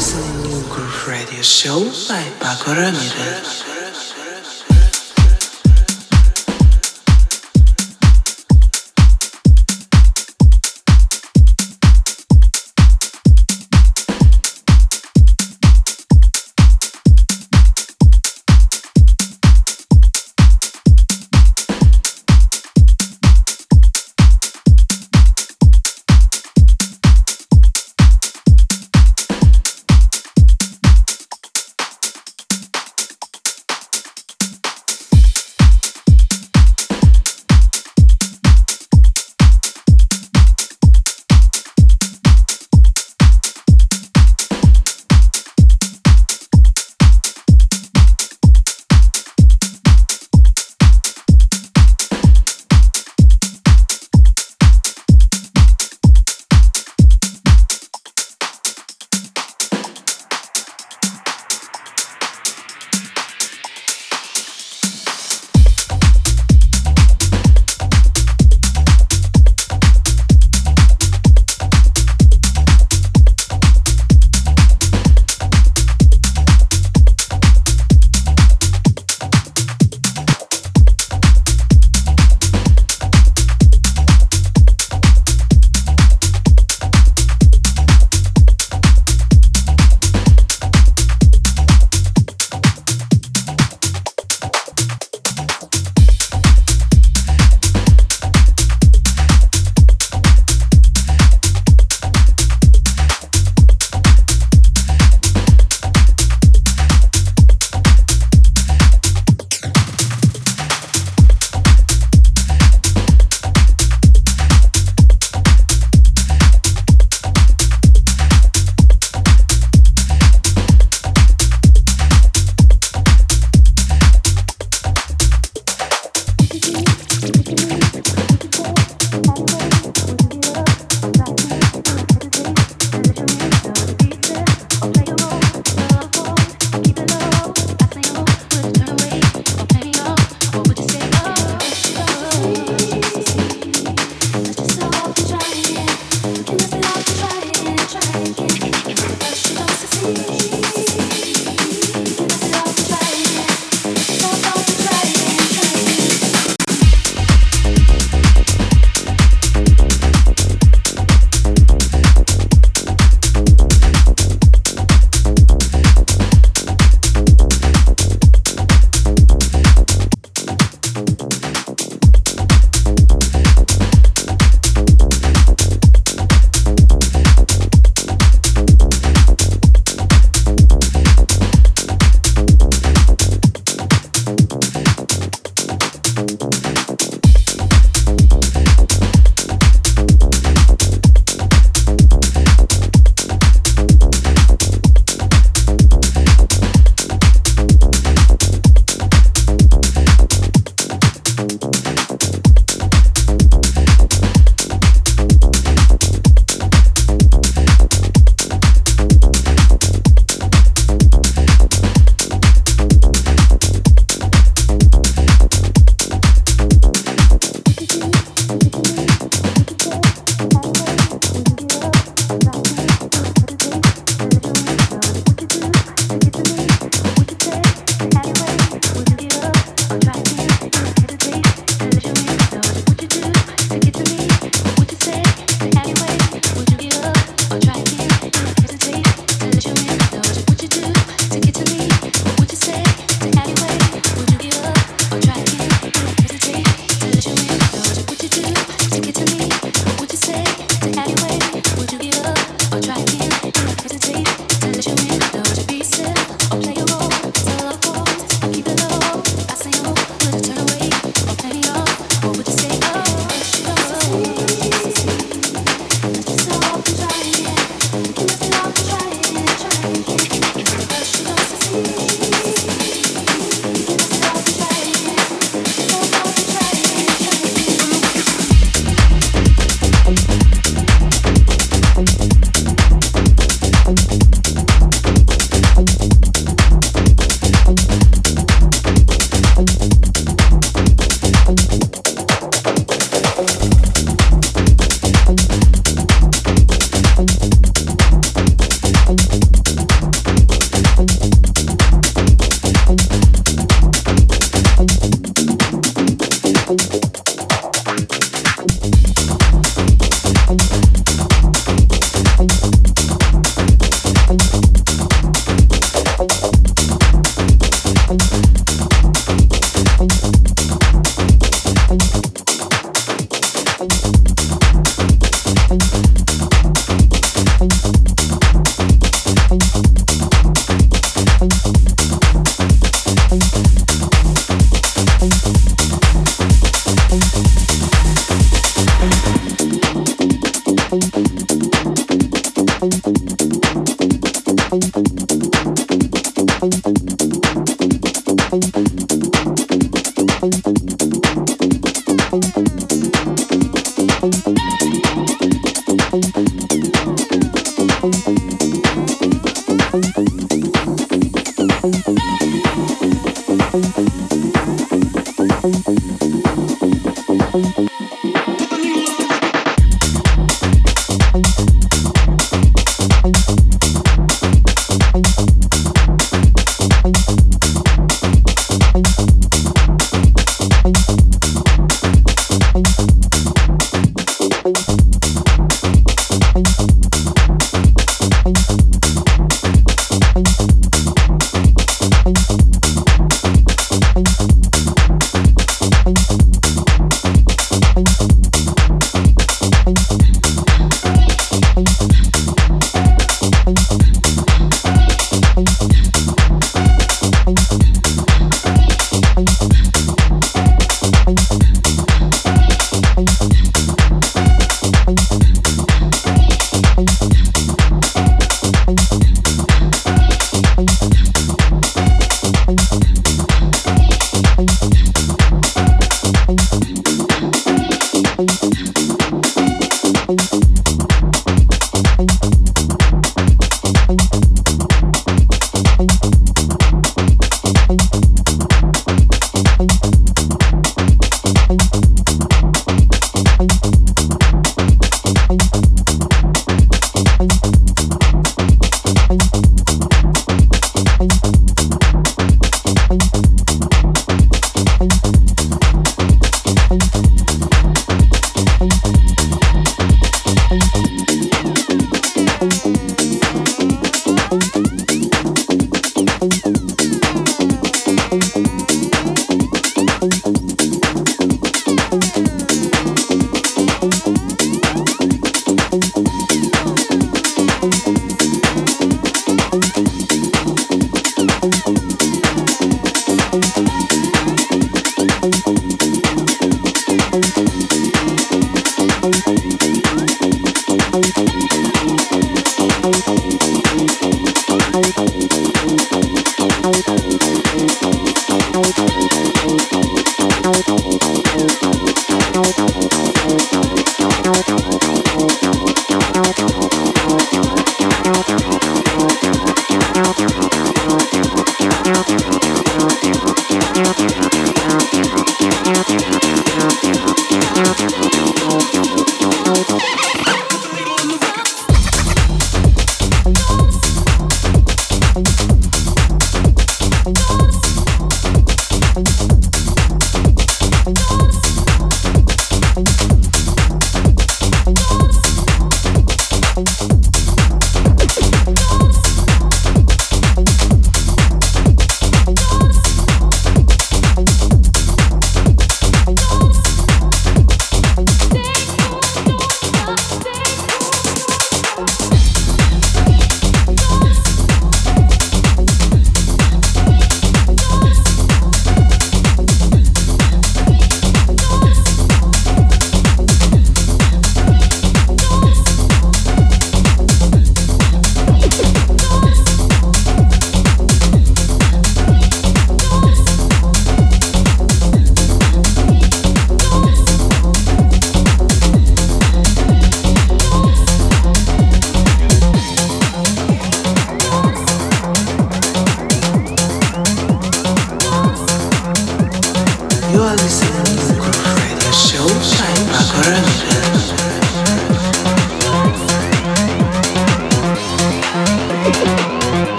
listening New Groove Radio Show by Paco Ramirez.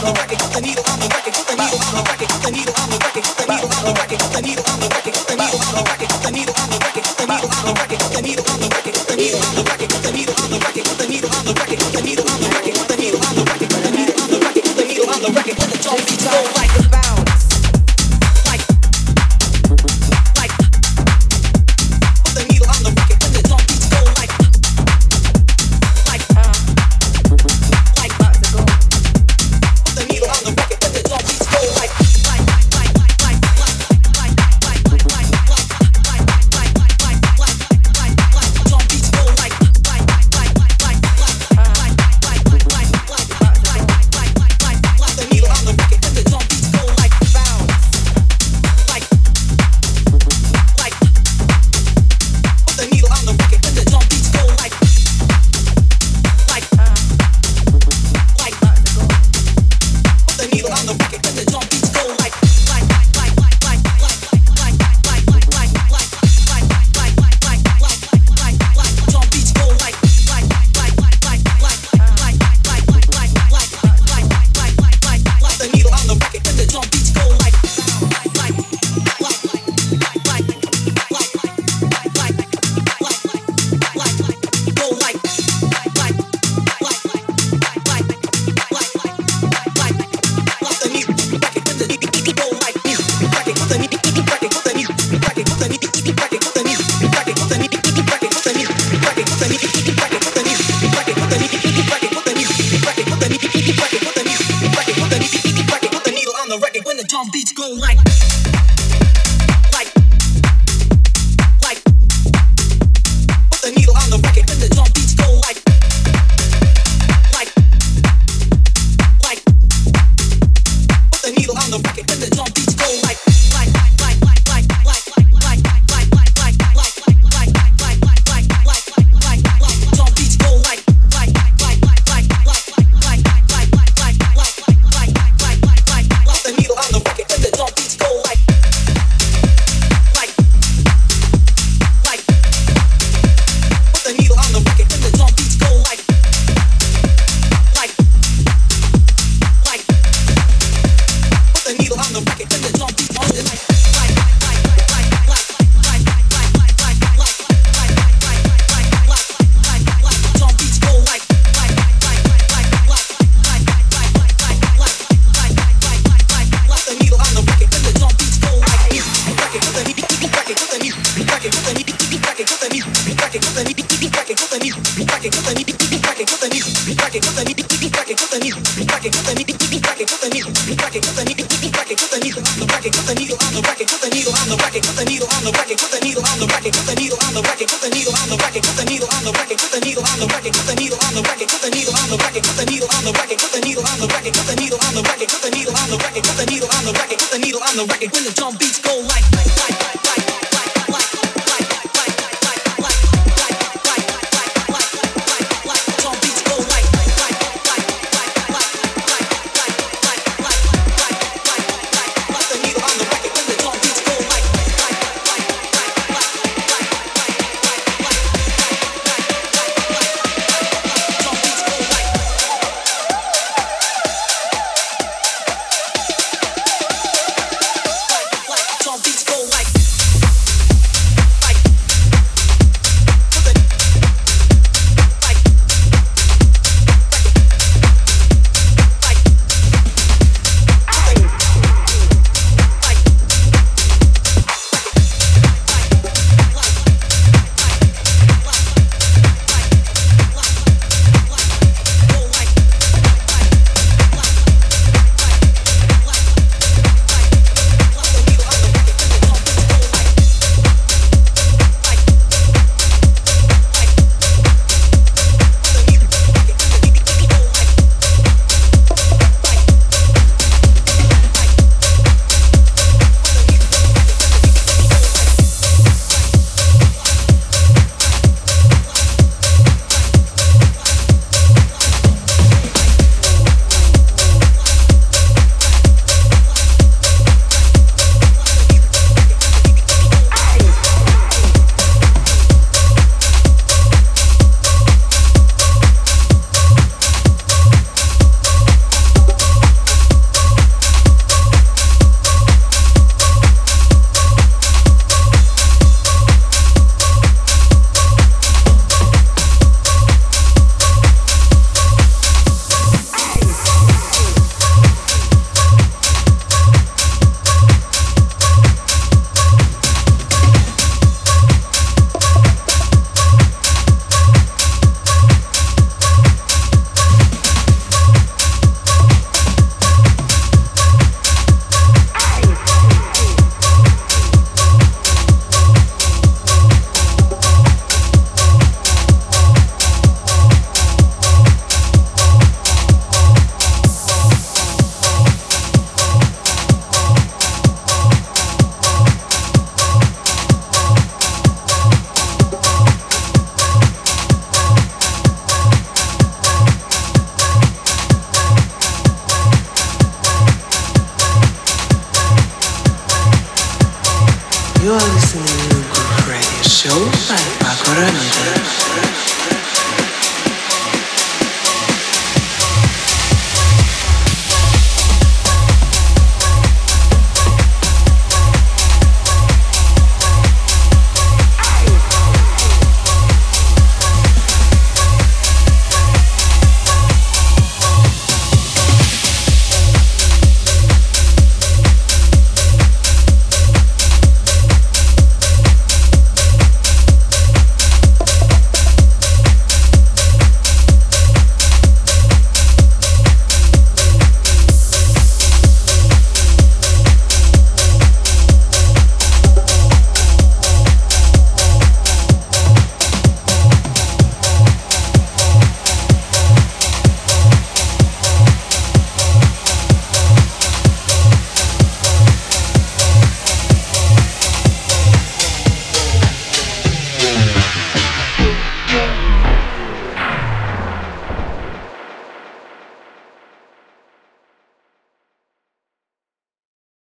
Back it,